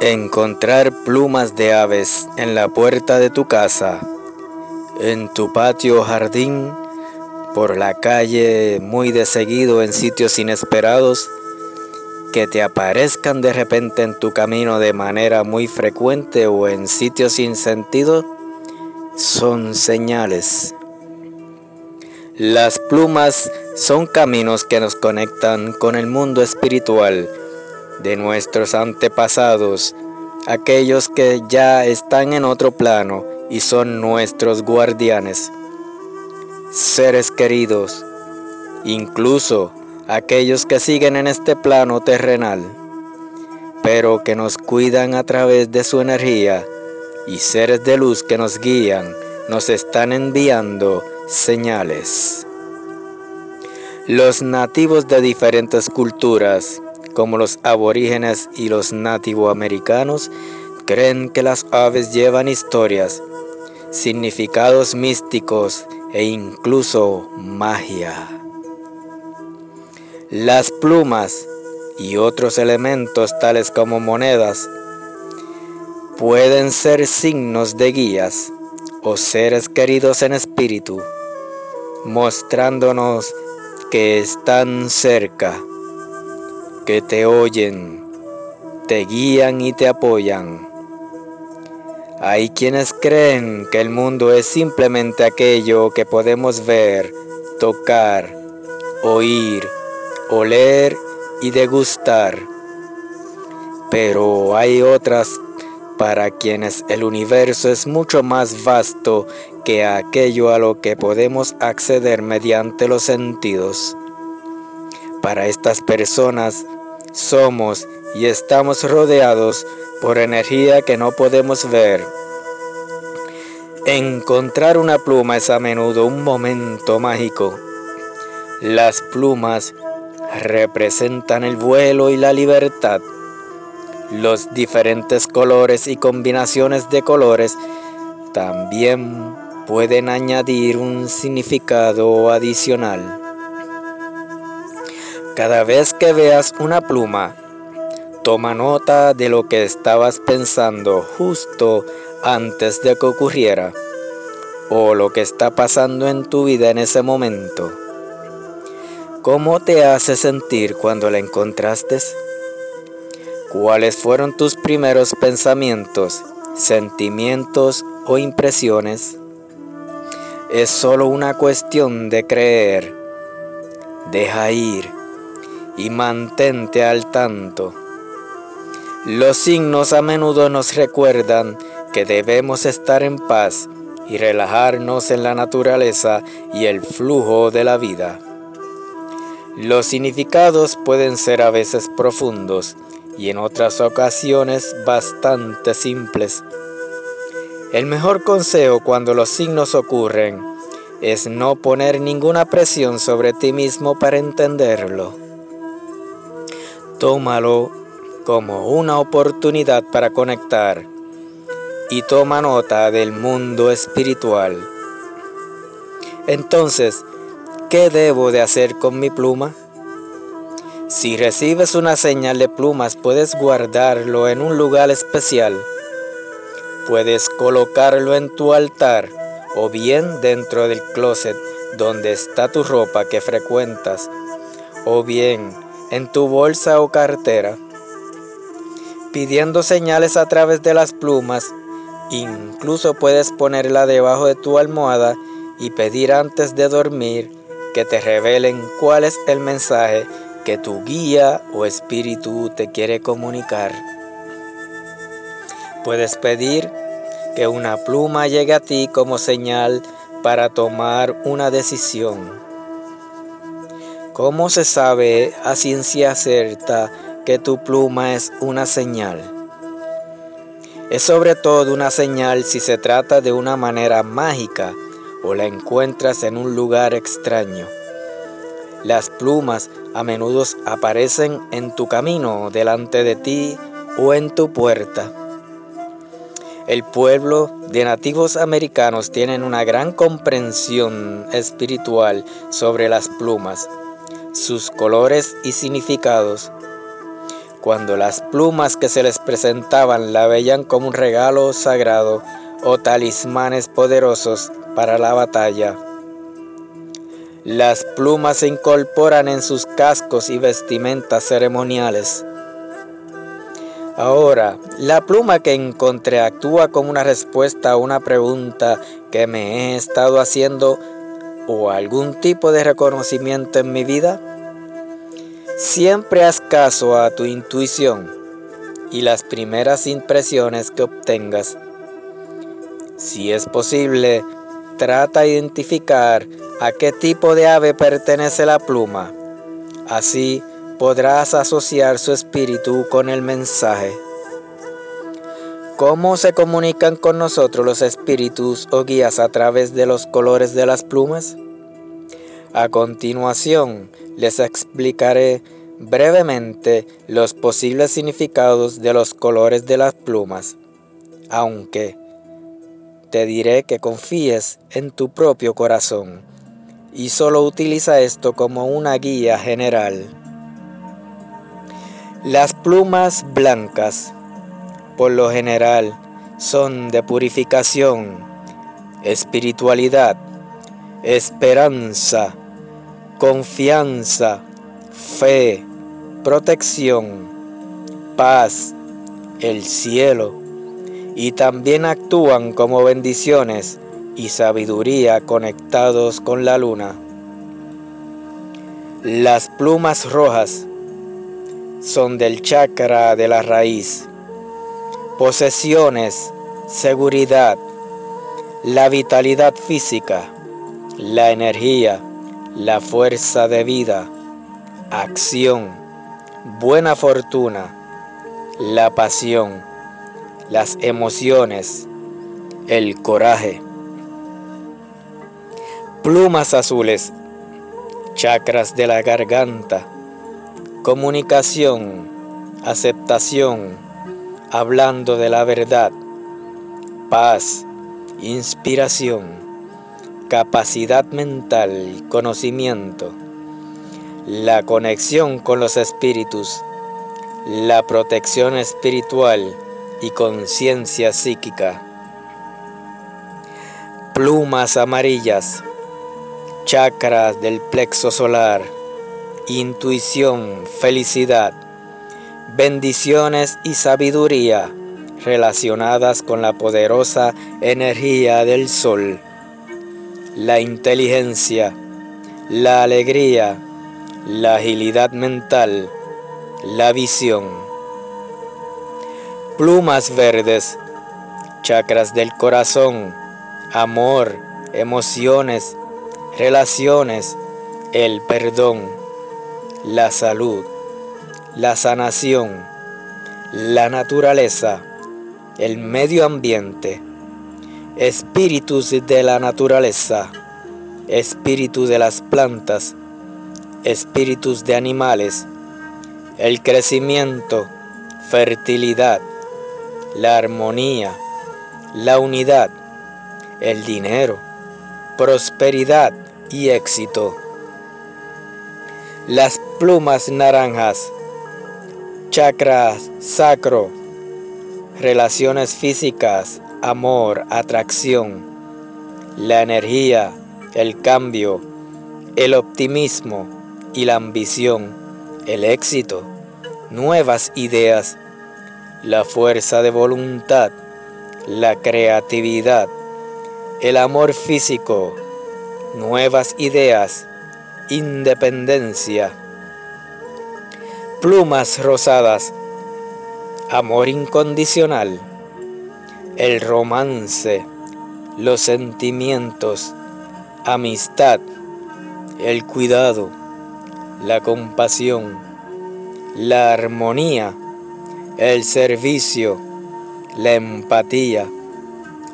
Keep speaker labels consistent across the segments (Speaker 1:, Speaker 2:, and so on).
Speaker 1: Encontrar plumas de aves en la puerta de tu casa, en tu patio o jardín, por la calle muy de seguido en sitios inesperados, que te aparezcan de repente en tu camino de manera muy frecuente o en sitios sin sentido, son señales. Las plumas son caminos que nos conectan con el mundo espiritual de nuestros antepasados, aquellos que ya están en otro plano y son nuestros guardianes, seres queridos, incluso aquellos que siguen en este plano terrenal, pero que nos cuidan a través de su energía y seres de luz que nos guían, nos están enviando señales. Los nativos de diferentes culturas como los aborígenes y los nativoamericanos, creen que las aves llevan historias, significados místicos e incluso magia. Las plumas y otros elementos tales como monedas pueden ser signos de guías o seres queridos en espíritu, mostrándonos que están cerca que te oyen, te guían y te apoyan. Hay quienes creen que el mundo es simplemente aquello que podemos ver, tocar, oír, oler y degustar. Pero hay otras para quienes el universo es mucho más vasto que aquello a lo que podemos acceder mediante los sentidos. Para estas personas somos y estamos rodeados por energía que no podemos ver. Encontrar una pluma es a menudo un momento mágico. Las plumas representan el vuelo y la libertad. Los diferentes colores y combinaciones de colores también pueden añadir un significado adicional. Cada vez que veas una pluma, toma nota de lo que estabas pensando justo antes de que ocurriera o lo que está pasando en tu vida en ese momento. ¿Cómo te hace sentir cuando la encontraste? ¿Cuáles fueron tus primeros pensamientos, sentimientos o impresiones? Es solo una cuestión de creer. Deja ir y mantente al tanto. Los signos a menudo nos recuerdan que debemos estar en paz y relajarnos en la naturaleza y el flujo de la vida. Los significados pueden ser a veces profundos y en otras ocasiones bastante simples. El mejor consejo cuando los signos ocurren es no poner ninguna presión sobre ti mismo para entenderlo. Tómalo como una oportunidad para conectar y toma nota del mundo espiritual. Entonces, ¿qué debo de hacer con mi pluma? Si recibes una señal de plumas, puedes guardarlo en un lugar especial. Puedes colocarlo en tu altar o bien dentro del closet donde está tu ropa que frecuentas, o bien en tu bolsa o cartera, pidiendo señales a través de las plumas. Incluso puedes ponerla debajo de tu almohada y pedir antes de dormir que te revelen cuál es el mensaje que tu guía o espíritu te quiere comunicar. Puedes pedir que una pluma llegue a ti como señal para tomar una decisión. ¿Cómo se sabe a ciencia cierta que tu pluma es una señal? Es sobre todo una señal si se trata de una manera mágica o la encuentras en un lugar extraño. Las plumas a menudo aparecen en tu camino, delante de ti o en tu puerta. El pueblo de nativos americanos tienen una gran comprensión espiritual sobre las plumas sus colores y significados. cuando las plumas que se les presentaban la veían como un regalo sagrado o talismanes poderosos para la batalla. Las plumas se incorporan en sus cascos y vestimentas ceremoniales. Ahora, la pluma que encontré actúa como una respuesta a una pregunta que me he estado haciendo o algún tipo de reconocimiento en mi vida. Siempre haz caso a tu intuición y las primeras impresiones que obtengas. Si es posible, trata de identificar a qué tipo de ave pertenece la pluma. Así podrás asociar su espíritu con el mensaje. ¿Cómo se comunican con nosotros los espíritus o guías a través de los colores de las plumas? A continuación, les explicaré brevemente los posibles significados de los colores de las plumas, aunque te diré que confíes en tu propio corazón y solo utiliza esto como una guía general. Las plumas blancas, por lo general, son de purificación, espiritualidad, esperanza, confianza, fe, protección, paz, el cielo, y también actúan como bendiciones y sabiduría conectados con la luna. Las plumas rojas son del chakra de la raíz, posesiones, seguridad, la vitalidad física, la energía, la fuerza de vida, acción, buena fortuna, la pasión, las emociones, el coraje. Plumas azules, chakras de la garganta, comunicación, aceptación, hablando de la verdad, paz, inspiración, capacidad mental, conocimiento, la conexión con los espíritus, la protección espiritual y conciencia psíquica. Plumas amarillas, chakras del plexo solar, intuición, felicidad, bendiciones y sabiduría relacionadas con la poderosa energía del sol, la inteligencia, la alegría, la agilidad mental, la visión. Plumas verdes, chakras del corazón, amor, emociones, relaciones, el perdón, la salud, la sanación, la naturaleza, el medio ambiente, espíritus de la naturaleza, espíritu de las plantas, espíritus de animales, el crecimiento, fertilidad, la armonía, la unidad, el dinero, prosperidad y éxito. Las plumas naranjas, chakras sacro, relaciones físicas, amor, atracción, la energía, el cambio, el optimismo y la ambición, el éxito, nuevas ideas, la fuerza de voluntad, la creatividad, el amor físico, nuevas ideas, independencia, plumas rosadas, amor incondicional, el romance, los sentimientos, amistad, el cuidado, la compasión, la armonía, el servicio, la empatía,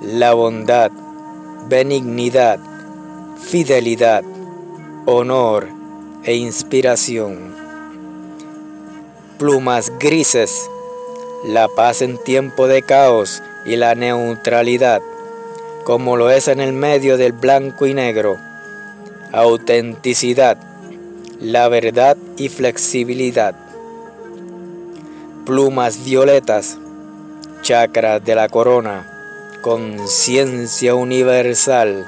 Speaker 1: la bondad, benignidad, fidelidad, honor e inspiración. Plumas grises, la paz en tiempo de caos y la neutralidad, como lo es en el medio del blanco y negro. Autenticidad, la verdad y flexibilidad. plumas violetas, chakra de la corona, conciencia universal,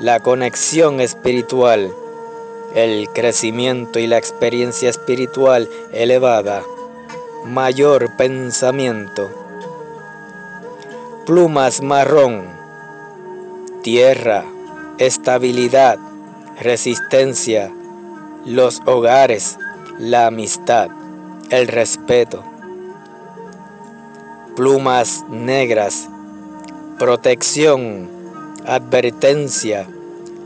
Speaker 1: la conexión espiritual, el crecimiento y la experiencia espiritual elevada, mayor pensamiento. Plumas marrón, tierra, estabilidad, resistencia, los hogares, la amistad, el respeto. Plumas negras, protección, advertencia,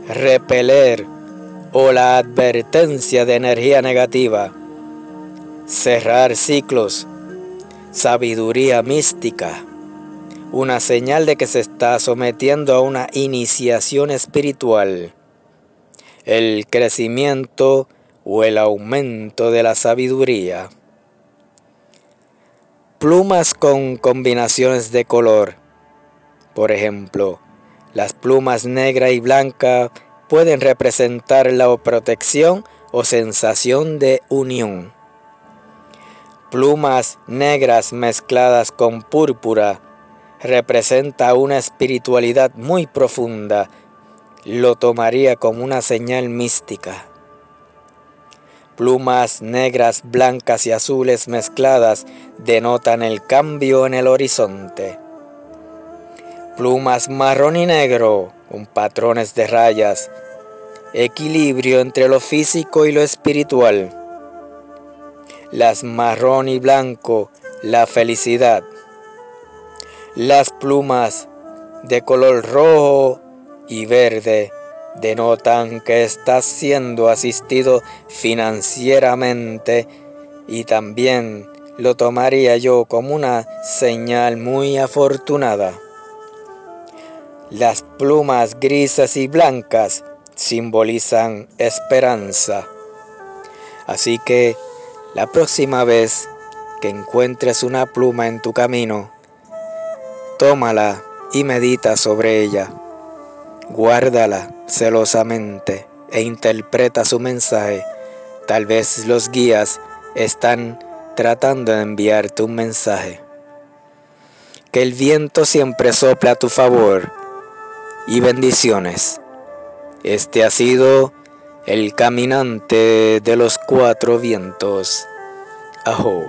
Speaker 1: repeler o la advertencia de energía negativa, cerrar ciclos, sabiduría mística, una señal de que se está sometiendo a una iniciación espiritual, el crecimiento o el aumento de la sabiduría. Plumas con combinaciones de color, por ejemplo, las plumas negra y blanca pueden representar la protección o sensación de unión. Plumas negras mezcladas con púrpura representa una espiritualidad muy profunda. Lo tomaría como una señal mística. Plumas negras, blancas y azules mezcladas denotan el cambio en el horizonte plumas marrón y negro con patrones de rayas, equilibrio entre lo físico y lo espiritual. Las marrón y blanco, la felicidad. Las plumas de color rojo y verde denotan que estás siendo asistido financieramente y también lo tomaría yo como una señal muy afortunada. Las plumas grises y blancas simbolizan esperanza. Así que la próxima vez que encuentres una pluma en tu camino, tómala y medita sobre ella. Guárdala celosamente e interpreta su mensaje. Tal vez los guías están tratando de enviarte un mensaje. Que el viento siempre sopla a tu favor y bendiciones. Este ha sido el caminante de los cuatro vientos. Ajo.